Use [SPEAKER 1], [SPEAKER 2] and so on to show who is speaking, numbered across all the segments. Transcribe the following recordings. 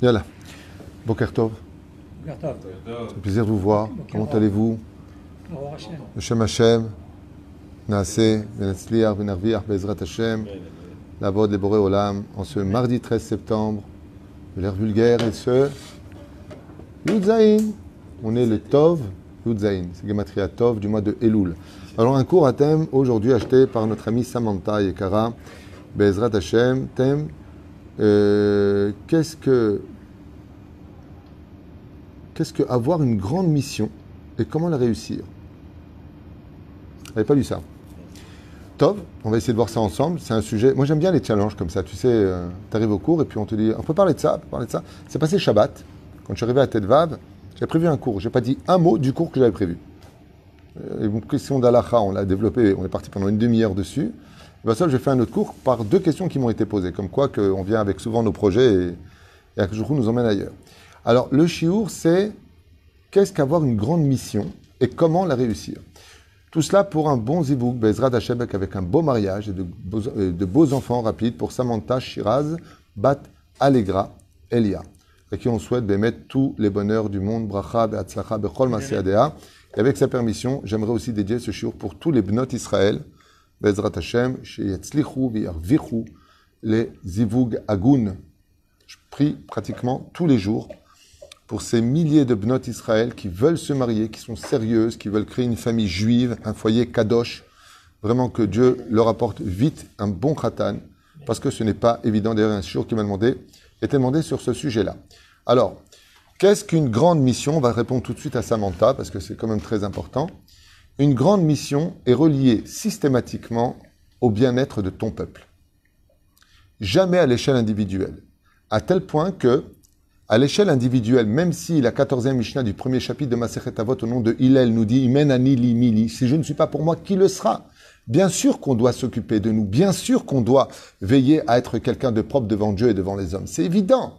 [SPEAKER 1] Yalla. Boker Tov.
[SPEAKER 2] Boker Tov.
[SPEAKER 1] C'est un plaisir de vous voir. Comment allez-vous?
[SPEAKER 2] Hashem.
[SPEAKER 1] Hashem. Naaseh, Benatzliach, Benarviach, Bezrat Hashem. La voix de Boré Olam. En ce mardi 13 septembre. De l'air vulgaire et ce. Yudzaïn. On est le Tov Yudzaïn. C'est Gematria Tov du mois de Elul. Alors, un cours à thème aujourd'hui acheté par notre amie Samantha Yekara. Bezrat Hashem. Thème. Euh, Qu'est-ce que. Qu'est-ce que avoir une grande mission et comment la réussir? Vous n'avez pas lu ça Tov, on va essayer de voir ça ensemble. C'est un sujet. Moi, j'aime bien les challenges comme ça. Tu sais, tu arrives au cours et puis on te dit on peut parler de ça, parler de ça. C'est passé Shabbat. Quand je suis arrivé à Tête Vav, j'ai prévu un cours. J'ai pas dit un mot du cours que j'avais prévu. Euh, Une question d'Alaha, on l'a développé. On est parti pendant une demi-heure dessus. Et ben ça, j'ai un autre cours par deux questions qui m'ont été posées. Comme quoi, qu'on vient avec souvent nos projets et, et Akjoukou nous emmène ailleurs. Alors, le chiour, c'est qu'est-ce qu'avoir une grande mission et comment la réussir? Tout cela pour un bon zibouk, Bezrat avec un beau mariage et de beaux, euh, de beaux enfants rapides pour Samantha Shiraz, Bat Allegra, Elia, à qui on souhaite d'émettre tous les bonheurs du monde, Bracha, Be'atzlacha, Bechol Maseadea. Et avec sa permission, j'aimerais aussi dédier ce shiur pour tous les Bnot Israël, Bezrat Hashem, Sheyetzlichu, V'yarvichu, les Zivug Agun. Je prie pratiquement tous les jours pour ces milliers de Bnot Israël qui veulent se marier, qui sont sérieuses, qui veulent créer une famille juive, un foyer kadosh. Vraiment que Dieu leur apporte vite un bon khatan, parce que ce n'est pas évident. D'ailleurs, un jour qui m'a demandé, était demandé sur ce sujet-là. Alors, qu'est-ce qu'une grande mission? On va répondre tout de suite à Samantha, parce que c'est quand même très important. Une grande mission est reliée systématiquement au bien-être de ton peuple. Jamais à l'échelle individuelle. À tel point que, à l'échelle individuelle, même si la 14e Mishnah du premier chapitre de Masechet Avot au nom de Hillel nous dit Imen ani li mili, si je ne suis pas pour moi, qui le sera? Bien sûr qu'on doit s'occuper de nous, bien sûr qu'on doit veiller à être quelqu'un de propre devant Dieu et devant les hommes, c'est évident.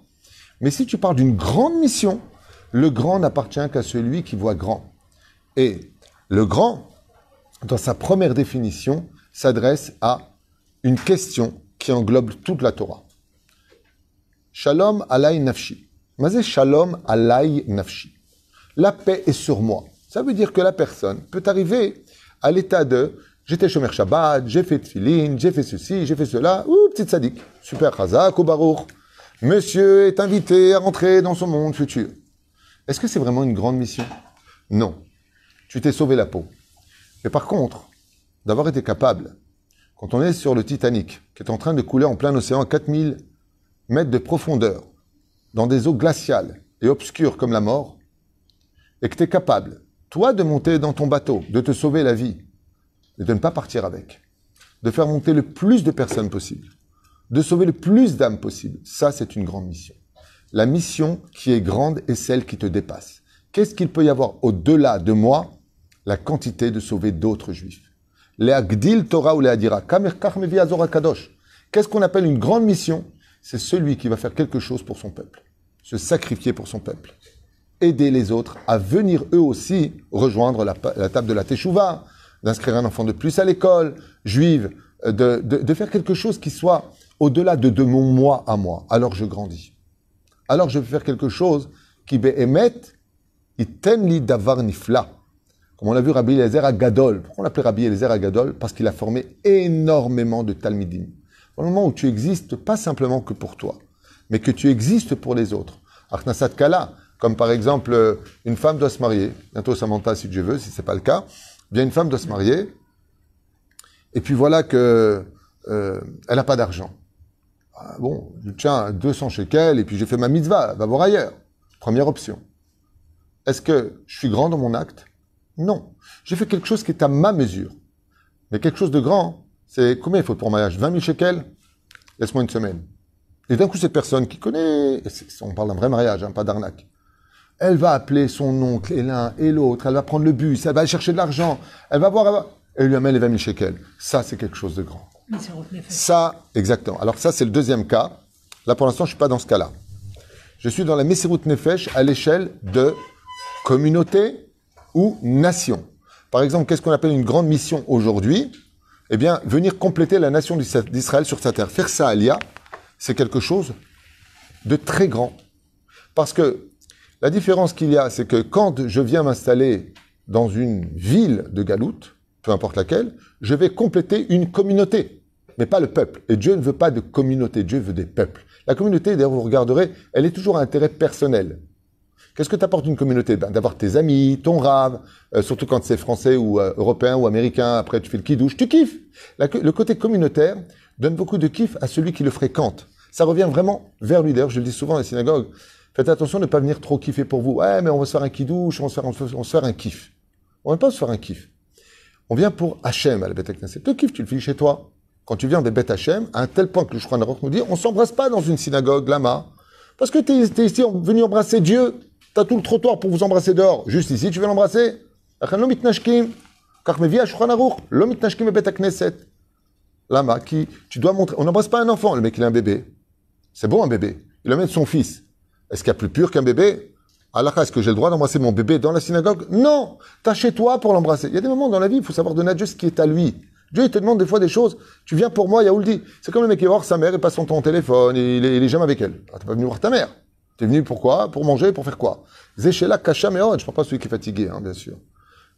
[SPEAKER 1] Mais si tu parles d'une grande mission, le grand n'appartient qu'à celui qui voit grand. Et le grand, dans sa première définition, s'adresse à une question qui englobe toute la Torah. Shalom alay nafshi. Mazé shalom alay nafshi. La paix est sur moi. Ça veut dire que la personne peut arriver à l'état de j'étais Shomer Shabbat, j'ai fait tefillin, j'ai fait ceci, j'ai fait cela, ouh, petite sadique, super chazak ou baruch. Monsieur est invité à rentrer dans son monde futur. Est-ce que c'est vraiment une grande mission? Non. Tu t'es sauvé la peau. Mais par contre, d'avoir été capable, quand on est sur le Titanic, qui est en train de couler en plein océan à 4000 mètres de profondeur, dans des eaux glaciales et obscures comme la mort, et que tu es capable, toi, de monter dans ton bateau, de te sauver la vie, et de ne pas partir avec, de faire monter le plus de personnes possible, de sauver le plus d'âmes possible, ça, c'est une grande mission. La mission qui est grande est celle qui te dépasse. Qu'est-ce qu'il peut y avoir au-delà de moi La quantité de sauver d'autres juifs. Les Agdil Torah ou les Adira. Qu'est-ce qu'on appelle une grande mission? C'est celui qui va faire quelque chose pour son peuple, se sacrifier pour son peuple, aider les autres à venir eux aussi rejoindre la, table de la Teshuvah, d'inscrire un enfant de plus à l'école juive, de, de, faire quelque chose qui soit au-delà de, mon moi à moi. Alors je grandis. Alors je vais faire quelque chose qui be'emet iten li davar nifla. Comme on l'a vu Rabbi Eliezer à Gadol. Pourquoi on l'appelait Rabbi Eliezer à Gadol? Parce qu'il a formé énormément de talmidim. Au moment où tu existes pas simplement que pour toi, mais que tu existes pour les autres. Arnasat Kala, comme par exemple, une femme doit se marier, bientôt Samantha si Dieu veut, si c'est pas le cas, bien une femme doit se marier, et puis voilà que euh, elle n'a pas d'argent. Ah, bon, je tiens 200 shekels, et puis j'ai fait ma mitzvah, va voir ailleurs. Première option. Est-ce que je suis grand dans mon acte? Non. J'ai fait quelque chose qui est à ma mesure. Mais quelque chose de grand, c'est combien il faut pour un mariage? 20 000 shekels? Laisse-moi une semaine. Et d'un coup, cette personne qui connaît, on parle d'un vrai mariage, hein, pas d'arnaque, elle va appeler son oncle et l'un et l'autre, elle va prendre le bus, elle va aller chercher de l'argent, elle va voir, elle, va... elle lui amène les 20 000 shekels. Ça, c'est quelque chose de grand. Ça, exactement. Alors ça, c'est le deuxième cas. Là, pour l'instant, je suis pas dans ce cas-là. Je suis dans la Messirut Nefesh à l'échelle de communauté ou nation. Par exemple, qu'est-ce qu'on appelle une grande mission aujourd'hui? Eh bien, venir compléter la nation d'Israël sur sa terre. Faire ça, Alia, c'est quelque chose de très grand. Parce que la différence qu'il y a, c'est que quand je viens m'installer dans une ville de Galoute, peu importe laquelle, je vais compléter une communauté, mais pas le peuple. Et Dieu ne veut pas de communauté, Dieu veut des peuples. La communauté, d'ailleurs, vous regarderez, elle est toujours à intérêt personnel. Qu'est-ce que t'apporte une communauté? Ben, D'avoir tes amis, ton rave, euh, surtout quand c'est français ou euh, européen ou américain, après tu fais le kidouche, tu kiffes. Le côté communautaire donne beaucoup de kiff à celui qui le fréquente. Ça revient vraiment vers lui. D'ailleurs, je le dis souvent à la synagogue, faites attention de ne pas venir trop kiffer pour vous. Ouais, mais on va se faire un kidouche, on va se faire, on va se- faire un kiff. On ne va pas se faire un kiff. On vient pour Hachem à la bête Knesset. Le kiff, tu le fais chez toi. Quand tu viens des bêtes Hachem, à un tel point que le Aruch nous dit, on s'embrasse pas dans une synagogue, lama, parce que tu es, ici venu embrasser Dieu. Tu as tout le trottoir pour vous embrasser dehors. Juste ici, tu veux l'embrasser? Lama, qui, tu dois montrer. On n'embrasse pas un enfant. Le mec, il a un bébé. C'est bon, un bébé. Il amène son fils. Est-ce qu'il y a plus pur qu'un bébé? Allah, est-ce que j'ai le droit d'embrasser mon bébé dans la synagogue? Non T'as chez toi pour l'embrasser. Il y a des moments dans la vie, il faut savoir donner à Dieu ce qui est à lui. Dieu, il te demande des fois des choses. Tu viens pour moi, Yaouldi. C'est comme le mec qui va voir sa mère et passe son temps au téléphone, il est, il est jamais avec elle. Ah, T'es pas venu voir ta mère. T'es venu pourquoi Pour manger, pour faire quoi? Zéchéla, Kacha, Meod. Je parle pas celui qui est fatigué, hein, bien sûr.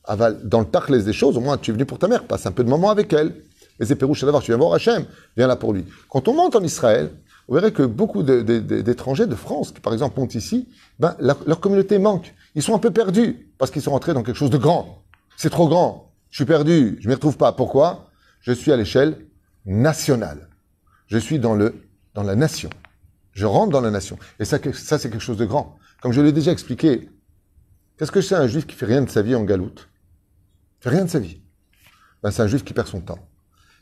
[SPEAKER 1] Aval, dans le tachlès des choses, au moins, tu es venu pour ta mère. Passe un peu de moment avec elle. Mais c'est Pérouche d'avoir, tu viens voir Hachem. Viens là pour lui. Quand on monte en Israël, vous verrez que beaucoup d'étrangers de France, qui par exemple montent ici, ben, leur, communauté manque. Ils sont un peu perdus parce qu'ils sont rentrés dans quelque chose de grand. C'est trop grand. Je suis perdu. Je m'y retrouve pas. Pourquoi? Je suis à l'échelle nationale. Je suis dans le dans la nation. Je rentre dans la nation. Et ça, ça c'est quelque chose de grand. Comme je l'ai déjà expliqué, qu'est-ce que c'est un juif qui fait rien de sa vie en galoute? Fait rien de sa vie. Ben, c'est un juif qui perd son temps.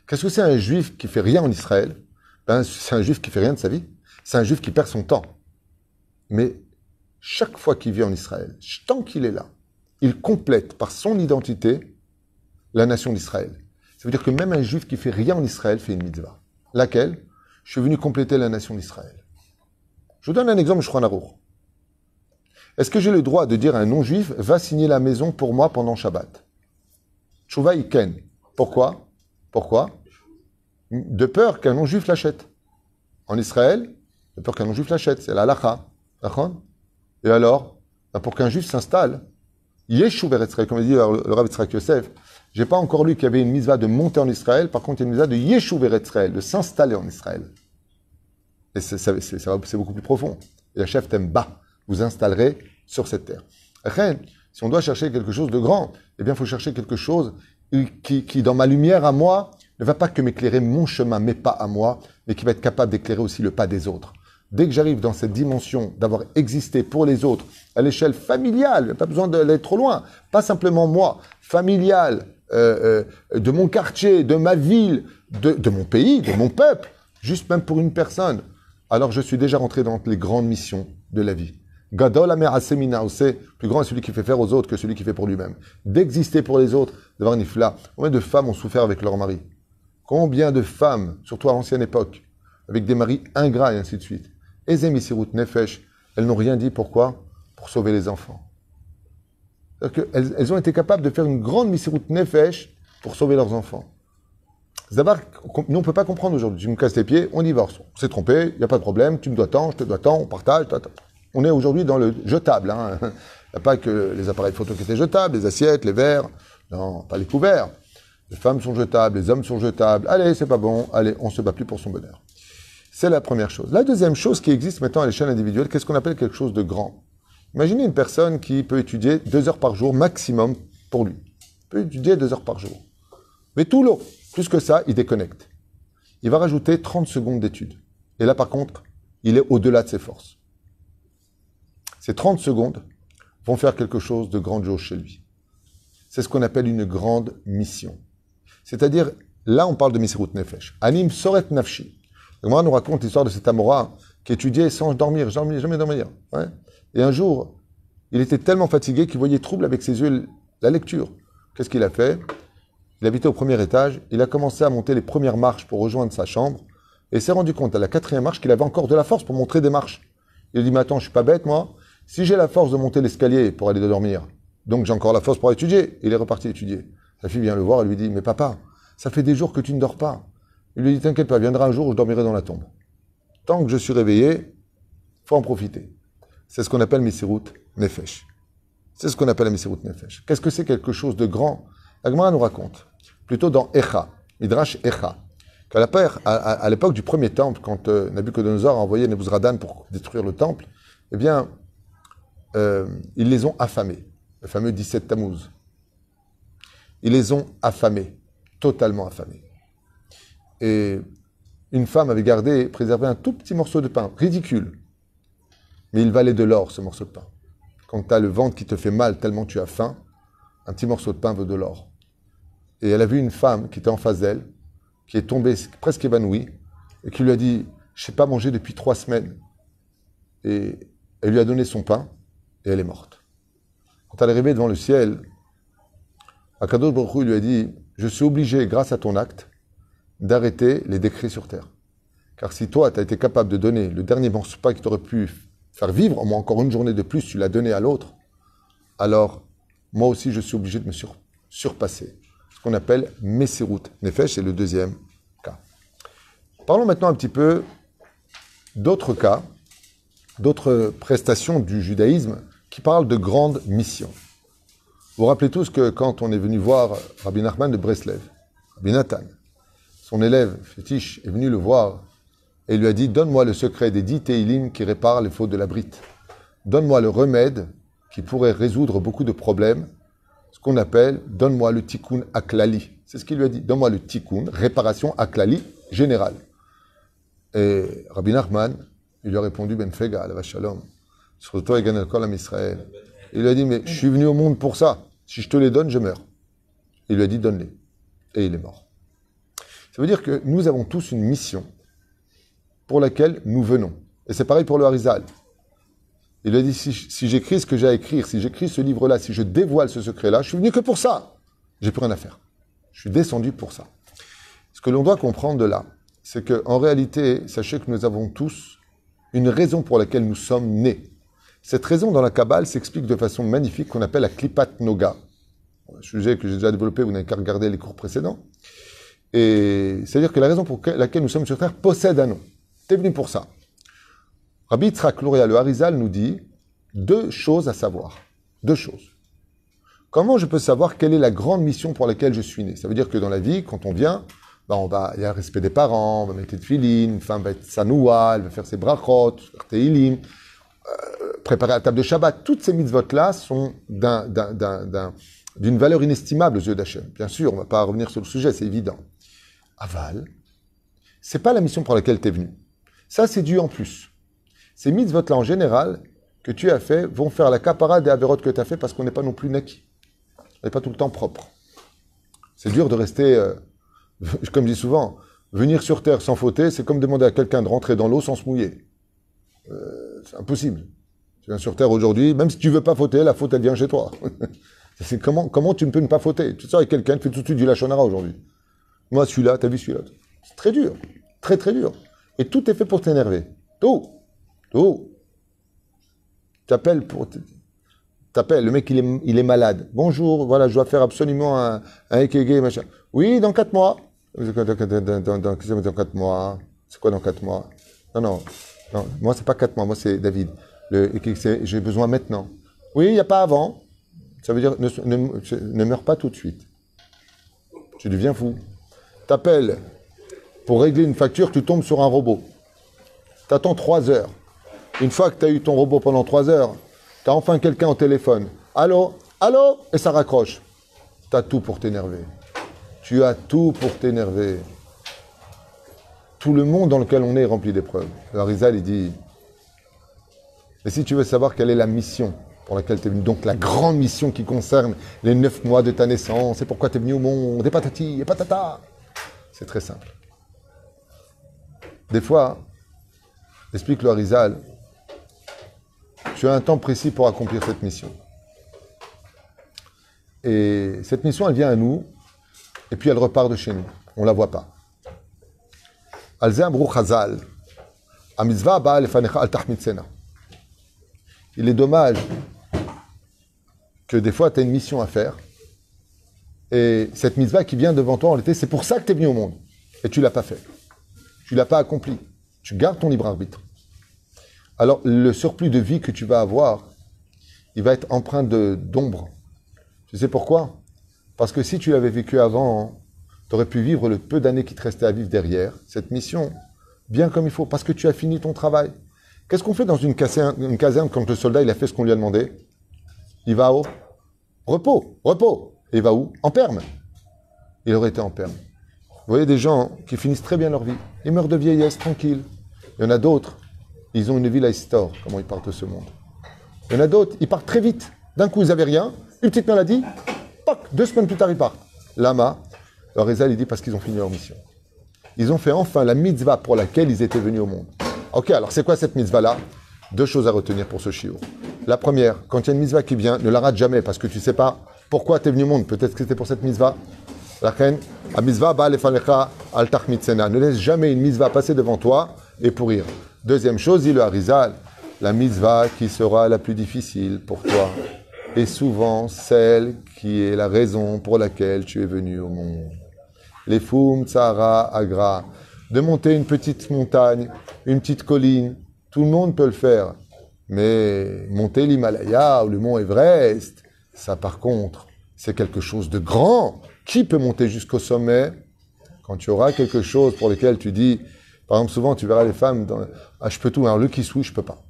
[SPEAKER 1] Qu'est-ce que c'est un juif qui fait rien en Israël? Ben, C'est un juif qui fait rien de sa vie. C'est un juif qui perd son temps. Mais chaque fois qu'il vit en Israël, tant qu'il est là, il complète par son identité la nation d'Israël. Ça veut dire que même un juif qui fait rien en Israël fait une mitzvah. Laquelle? Je suis venu compléter la nation d'Israël. Je vous donne un exemple, Shulchan Aruch. Est-ce que j'ai le droit de dire à un non-juif, va signer la maison pour moi pendant Shabbat? Tshuva Iken. Pourquoi? Pourquoi? De peur qu'un non-juif l'achète. En Israël, de peur qu'un non-juif l'achète. C'est la. D'accord? Et alors? Ben, Pour qu'un juif s'installe, Yeshu Israël, comme dit le, Rav Yitzhak Yosef, j'ai pas encore lu qu'il y avait une mitzvah de monter en Israël, par contre il y a une mitzvah de Yeshu Israël, de s'installer en Israël. Et c'est beaucoup plus profond. Et chef t'aime bas, vous installerez sur cette terre. Après, si on doit chercher quelque chose de grand, eh bien il faut chercher quelque chose qui, dans ma lumière à moi, ne va pas que m'éclairer mon chemin, mes pas à moi, mais qui va être capable d'éclairer aussi le pas des autres. Dès que j'arrive dans cette dimension d'avoir existé pour les autres à l'échelle familiale, pas besoin d'aller trop loin, pas simplement moi, familiale, euh, euh, de mon quartier, de ma ville, de mon pays, de mon peuple, juste même pour une personne, alors je suis déjà rentré dans les grandes missions de la vie. Gadol Asemina c'est plus grand est celui qui fait faire aux autres que celui qui fait pour lui-même. D'exister pour les autres, d'avoir une ifla. Combien de femmes ont souffert avec leur mari? Combien de femmes, surtout à l'ancienne époque, avec des maris ingrats et ainsi de suite? Ezem Isirut Nefesh, elles n'ont rien dit, pourquoi? Pour sauver les enfants. Elles ont été capables de faire une grande Misirut Nefesh pour sauver leurs enfants. Zabar, nous on ne peut pas comprendre aujourd'hui. Tu me casses les pieds, on divorce. On s'est trompé, il n'y a pas de problème, tu me dois tant, je te dois tant, on partage. ta, ta. On est aujourd'hui dans le jetable. hein. Il n'y a pas que les appareils photo qui étaient jetables, les assiettes, les verres. Non, pas les couverts. Les femmes sont jetables, les hommes sont jetables. Allez, c'est pas bon. Allez, on se bat plus pour son bonheur. C'est la première chose. La deuxième chose qui existe maintenant à l'échelle individuelle, qu'est-ce qu'on appelle quelque chose de grand? Imaginez une personne qui peut étudier deux heures par jour maximum pour lui. Il peut étudier deux heures par jour. Mais tout l'eau, plus que ça, il déconnecte. Il va rajouter 30 secondes d'étude. Et là, par contre, il est au-delà de ses forces. Ces 30 secondes vont faire quelque chose de grandiose chez lui. C'est ce qu'on appelle une grande mission. C'est-à-dire, là, on parle de Misirut Nefesh. Anim Soret Nafshi. Moi, nous raconte l'histoire de cet Amora qui étudiait sans dormir, jamais, jamais dormir. Ouais. Et un jour, il était tellement fatigué qu'il voyait trouble avec ses yeux la lecture. Qu'est-ce qu'il a fait? Il habitait au premier étage, il a commencé à monter les premières marches pour rejoindre sa chambre, et s'est rendu compte à la quatrième marche qu'il avait encore de la force pour montrer des marches. Il a dit, mais attends, je suis pas bête, moi. Si j'ai la force de monter l'escalier pour aller dormir, donc j'ai encore la force pour étudier. Il est reparti étudier. Sa fille vient le voir et lui dit, mais papa, ça fait des jours que tu ne dors pas. Il lui dit, t'inquiète pas, viendra un jour où je dormirai dans la tombe. Tant que je suis réveillé, faut en profiter. c'est ce qu'on appelle Misirut Nefesh. C'est ce qu'on appelle la Misirut Nefesh. Qu'est-ce que c'est quelque chose de grand? La Gemara nous raconte, plutôt dans Echa, Midrash Echa, qu'à à, l'époque du premier temple, quand euh, Nabucodonosor a envoyé Nebuzradan pour détruire le temple, eh bien, euh, ils les ont affamés, le fameux 17 Tammuz. Ils les ont affamés, totalement affamés. Et une femme avait gardé, préservé un tout petit morceau de pain, ridicule. Mais il valait de l'or, ce morceau de pain. Quand tu as le ventre qui te fait mal tellement tu as faim, un petit morceau de pain vaut de l'or. Et elle a vu une femme qui était en face d'elle, qui est tombée presque évanouie, et qui lui a dit Je n'ai pas mangé depuis trois semaines. Et elle lui a donné son pain, et elle est morte. Quand elle est arrivée devant le ciel, Akadosh Baruch lui a dit Je suis obligé, grâce à ton acte, d'arrêter les décrets sur terre. Car si toi, tu as été capable de donner le dernier de pain qui t'aurait pu faire vivre, au moins encore une journée de plus, tu l'as donné à l'autre, alors moi aussi, je suis obligé de me surpasser. Qu'on appelle Messirut Nefesh, c'est le deuxième cas. Parlons maintenant un petit peu d'autres cas, d'autres prestations du judaïsme qui parlent de grandes missions. Vous vous rappelez tous que quand on est venu voir Rabbi Nachman de Breslev, Rabbi Nathan, son élève fétiche est venu le voir et lui a dit Donne-moi le secret des dix Teilim qui réparent les fautes de la brite. Donne-moi le remède qui pourrait résoudre beaucoup de problèmes, qu'on appelle Donne-moi le tikkun aklali. C'est ce qu'il lui a dit Donne-moi le tikkun, réparation aklali générale. Et Rabbi Nachman, il lui a répondu Ben Fega, la Shalom, sur toi et Kol Israël. Il lui a dit Mais je suis venu au monde pour ça. Si je te les donne, je meurs. Il lui a dit Donne-les. Et il est mort. Ça veut dire que nous avons tous une mission pour laquelle nous venons. Et c'est pareil pour le Harizal. Il a dit, si, j'écris ce que j'ai à écrire, si j'écris ce livre-là, si je dévoile ce secret-là, je suis venu que pour ça. J'ai plus rien à faire. Je suis descendu pour ça. Ce que l'on doit comprendre de là, c'est qu'en réalité, sachez que nous avons tous une raison pour laquelle nous sommes nés. Cette raison dans la Kabbale s'explique de façon magnifique qu'on appelle la Klipat Noga. Un sujet que j'ai déjà développé, vous n'avez qu'à regarder les cours précédents. Et c'est-à-dire que la raison pour laquelle nous sommes sur Terre possède un nom. Tu es venu pour ça. Rabbi Yitzhak le Harizal, nous dit deux choses à savoir. Deux choses. Comment je peux savoir quelle est la grande mission pour laquelle je suis né? Ça veut dire que dans la vie, quand on vient, ben on va, il y a le respect des parents, on va mettre des filines, une femme va être sanoua, elle va faire ses brachot, faire teilim, euh, préparer la table de Shabbat. Toutes ces mitzvot-là sont d'une valeur inestimable aux yeux d'Hachem. Bien sûr, on ne va pas revenir sur le sujet, c'est évident aval, c'est pas la mission pour laquelle tu es venu. Ça, c'est dû en plus. Ces mitzvot-là, en général, que tu as fait, vont faire la capara des avérotes que tu as fait parce qu'on n'est pas non plus naquis. On n'est pas tout le temps propre. C'est dur de rester, euh, comme je dis souvent, venir sur Terre sans fauter, c'est comme demander à quelqu'un de rentrer dans l'eau sans se mouiller. Euh, c'est impossible. Tu viens sur Terre aujourd'hui, même si tu veux pas fauter, la faute, elle vient chez toi. comment, comment tu ne peux ne pas fauter? Tu sais, avec quelqu'un qui fait tout de suite du lachonara aujourd'hui. Moi, celui-là, t'as vu celui-là? C'est très dur. Très, très dur. Et tout est fait pour t'énerver. Tout. Tout. T'appelles pour. T'appelles, le mec il est, il est malade. Bonjour, voilà, je dois faire absolument un, un machin. Oui, dans 4 mois. Dans, dans, dans, 4 mois. C'est quoi dans 4 mois? Non, non. non moi, c'est pas 4 mois, moi, c'est David. Le j'ai besoin maintenant. Oui, il n'y a pas avant. Ça veut dire ne, meurs pas tout de suite. Tu deviens fou t'appelles pour régler une facture, tu tombes sur un robot. Tu attends trois heures. Une fois que tu as eu ton robot pendant trois heures, tu as enfin quelqu'un au téléphone. Allô? Allô? Et ça raccroche. Tu as tout pour t'énerver. Tu as tout pour t'énerver. Tout le monde dans lequel on est est rempli d'épreuves. Le Rizal, il dit Mais si tu veux savoir quelle est la mission pour laquelle tu es venu, donc la grande mission qui concerne les neuf mois de ta naissance, et pourquoi tu es venu au monde, et patati, et patata, c'est très simple. Des fois, explique le Harizal, tu as un temps précis pour accomplir cette mission. Et cette mission, elle vient à nous, et puis elle repart de chez nous. On ne la voit pas. Il est dommage que des fois, tu as une mission à faire, et cette mitzvah qui vient devant toi en l'été, c'est pour ça que tu es venu au monde. Et tu l'as pas fait. Tu l'as pas accompli. Tu gardes ton libre arbitre. Alors le surplus de vie que tu vas avoir, il va être empreint d'ombre. Tu sais pourquoi? Parce que si tu l'avais vécu avant, tu aurais pu vivre le peu d'années qui te restaient à vivre derrière cette mission, bien comme il faut, parce que tu as fini ton travail. Qu'est-ce qu'on fait dans une caserne, quand le soldat a fait ce qu'on lui a demandé? Il va au repos, repos. Et il va où? En perme. Il aurait été en perme. Vous voyez des gens qui finissent très bien leur vie. Ils meurent de vieillesse, tranquille. Il y en a d'autres, ils ont une vie store, comment ils partent de ce monde. Il y en a d'autres, ils partent très vite. D'un coup, ils n'avaient rien, une petite maladie, poc, deux semaines plus tard, ils partent. Lama, le Rizal, il dit parce qu'ils ont fini leur mission. Ils ont fait enfin la mitzvah pour laquelle ils étaient venus au monde. Ok, alors c'est quoi cette mitzvah-là? Deux choses à retenir pour ce shiur. La première, quand il y a une mitzvah qui vient, ne la rate jamais parce que tu ne sais pas pourquoi tu es venu au monde. Peut-être que c'était pour cette mitzvah. La reine, mitzvah ba al. Ne laisse jamais une mitzvah passer devant toi et pourrir. Deuxième chose, dit le Harizal, la mitzvah qui sera la plus difficile pour toi est souvent celle qui est la raison pour laquelle tu es venu au monde. Les foum, tsara, agra. De monter une petite montagne, une petite colline, tout le monde peut le faire. Mais monter l'Himalaya ou le mont Everest, ça par contre, c'est quelque chose de grand. Qui peut monter jusqu'au sommet? Quand tu auras quelque chose pour lequel tu dis, par exemple, souvent tu verras les femmes, dans, ah, je peux tout, alors le kissou, je peux pas.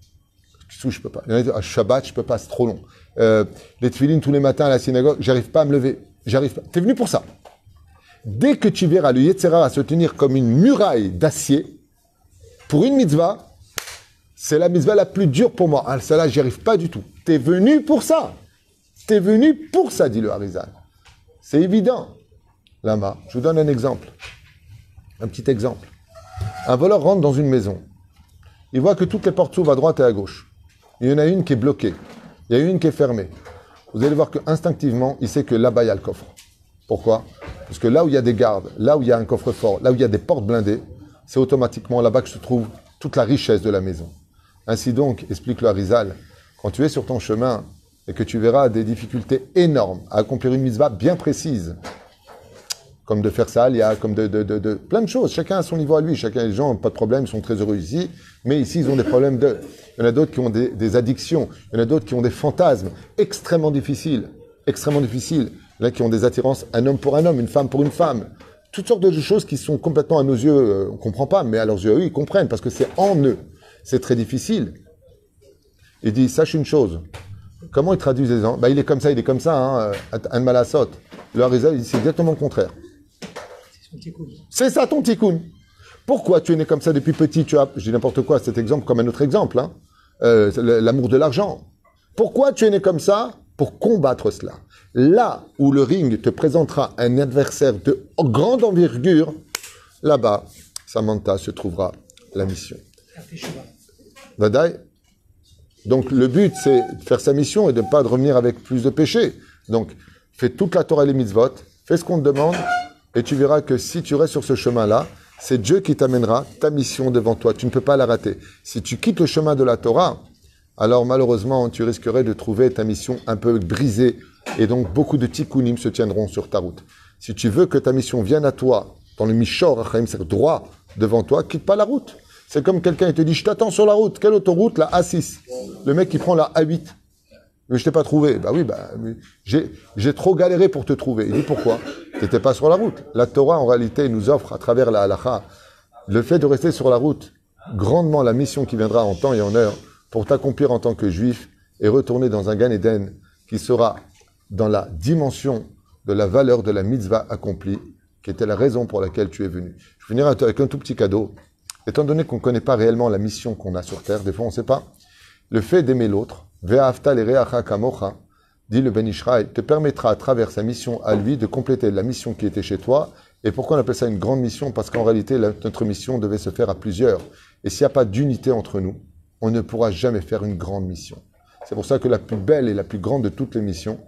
[SPEAKER 1] Le kissou, je peux pas. Il y en a ah, Shabbat, je peux pas, c'est trop long. Euh, les tefilines tous les matins à la synagogue, j'arrive pas à me lever. J'arrive pas. T'es venu pour ça. Dès que tu verras le Yetzera se tenir comme une muraille d'acier, pour une mitzvah, c'est la mitzvah la plus dure pour moi. Ah, celle-là, j'y arrive pas du tout. T'es venu pour ça. T'es venu pour ça, dit le Harizal. C'est évident. Lama, je vous donne un exemple. Un petit exemple. Un voleur rentre dans une maison. Il voit que toutes les portes s'ouvrent à droite et à gauche. Il y en a une qui est bloquée. Il y a une qui est fermée. Vous allez voir que instinctivement, il sait que là-bas, il y a le coffre. Pourquoi? Parce que là où il y a des gardes, là où il y a un coffre fort, là où il y a des portes blindées, c'est automatiquement là-bas que se trouve toute la richesse de la maison. Ainsi donc, explique le Harizal, quand tu es sur ton chemin et que tu verras des difficultés énormes à accomplir une mitzvah bien précise, comme de faire ça, il y a comme de, plein de choses. Chacun à son niveau à lui. Chacun, les gens n'ont pas de problème, ils sont très heureux ici. Mais ici, ils ont des problèmes de. Il y en a d'autres qui ont des, addictions. Il y en a d'autres qui ont des fantasmes extrêmement difficiles. Extrêmement difficiles. A qui ont des attirances, un homme pour un homme, une femme pour une femme. Toutes sortes de choses qui sont complètement à nos yeux, euh, on comprend pas, mais à leurs yeux, eux, ils comprennent parce que c'est en eux. C'est très difficile. Il dit, sache une chose. Comment ils traduisent les gens? Bah, Il est comme ça, il est comme ça, hein, euh, un malasot. Le Harizal, il dit, c'est exactement le contraire.
[SPEAKER 2] C'est
[SPEAKER 1] ça ton tikkun. Pourquoi tu es né comme ça depuis petit? Tu as, je dis n'importe quoi, cet exemple comme un autre exemple, hein. Euh, l'amour de l'argent. Pourquoi tu es né comme ça? Pour combattre cela. Là où le ring te présentera un adversaire de grande envergure, là-bas, Samantha se trouvera la mission. Donc le but, c'est de faire sa mission et de ne pas revenir avec plus de péché. Donc, fais toute la Torah et les mitzvot, fais ce qu'on te demande, et tu verras que si tu restes sur ce chemin-là, c'est Dieu qui t'amènera ta mission devant toi. Tu ne peux pas la rater. Si tu quittes le chemin de la Torah, alors malheureusement, tu risquerais de trouver ta mission un peu brisée, et donc beaucoup de tikkunim se tiendront sur ta route. Si tu veux que ta mission vienne à toi, dans le Mishor, c'est droit devant toi, quitte pas la route. C'est comme quelqu'un qui te dit, je t'attends sur la route. Quelle autoroute? La A6. Le mec qui prend la A8. Mais je t'ai pas trouvé. Bah oui, bah, j'ai, trop galéré pour te trouver. Il dit pourquoi? T'étais pas sur la route. La Torah, en réalité, nous offre, à travers la halakha, le fait de rester sur la route, grandement la mission qui viendra en temps et en heure pour t'accomplir en tant que juif et retourner dans un Gan Eden qui sera dans la dimension de la valeur de la mitzvah accomplie, qui était la raison pour laquelle tu es venu. Je vais finir avec un tout petit cadeau. Étant donné qu'on ne connaît pas réellement la mission qu'on a sur terre, des fois on ne sait pas, le fait d'aimer l'autre, Ve'ahavta l'ereacha kamocha, dit le Ben te permettra à travers sa mission à lui de compléter la mission qui était chez toi. Et pourquoi on appelle ça une grande mission? Parce qu'en réalité, notre mission devait se faire à plusieurs. Et s'il n'y a pas d'unité entre nous, on ne pourra jamais faire une grande mission. C'est pour ça que la plus belle et la plus grande de toutes les missions,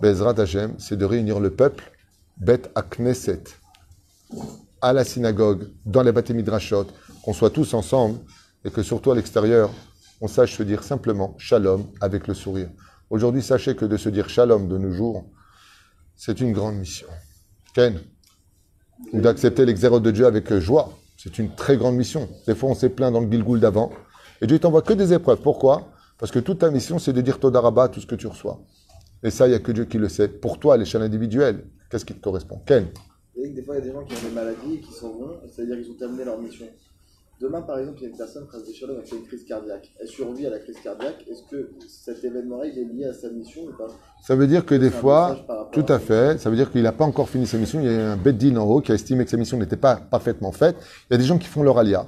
[SPEAKER 1] Bezrat Hashem, c'est de réunir le peuple, Bet Akneset, à la synagogue, dans les bâtiments midrashot, qu'on soit tous ensemble et que surtout à l'extérieur, on sache se dire simplement shalom avec le sourire. Aujourd'hui, sachez que de se dire shalom de nos jours, c'est une grande mission. Ken, ou d'accepter l'exercice de Dieu avec euh, joie, c'est une très grande mission. Des fois, on s'est plaint dans le Gilgoul d'avant, Et Dieu t'envoie que des épreuves. Pourquoi? Parce que toute ta mission, c'est de dire Todaraba tout ce que tu reçois. Et ça, il n'y a que Dieu qui le sait. Pour toi, à l'échelle individuelle, qu'est-ce qui te correspond? Ken?
[SPEAKER 3] Vous savez que des fois, il y a des gens qui ont des maladies et qui s'en vont, c'est-à-dire qu'ils ont terminé leur mission. Demain, par exemple, il y a une personne, Prince des Shalom, a fait une crise cardiaque. Elle survit à la crise cardiaque. Est-ce que cet événement-là, il est lié à sa mission ou pas?
[SPEAKER 1] Ça veut dire que des fois, tout à fait, ça veut dire qu'il n'a pas encore fini sa mission. Il y a un Beddin en haut qui a estimé que sa mission n'était pas parfaitement faite. Il y a des gens qui font leur alia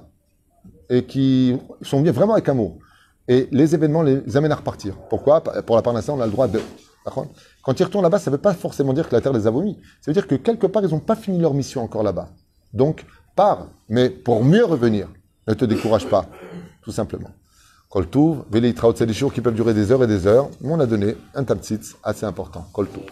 [SPEAKER 1] et qui sont bien vraiment avec amour. Et les événements les amènent à repartir. Pourquoi? Pour la part d'instant, on a le droit de. Quand ils retournent là-bas, ça ne veut pas forcément dire que la terre les a vomis. Ça veut dire que quelque part, ils n'ont pas fini leur mission encore là-bas. Donc, pars, mais pour mieux revenir. Ne te décourage pas, tout simplement. Kol Touv, Veli qui peuvent durer des heures et des heures. Nous, on a donné un tabtzitz assez important. Kol Touv.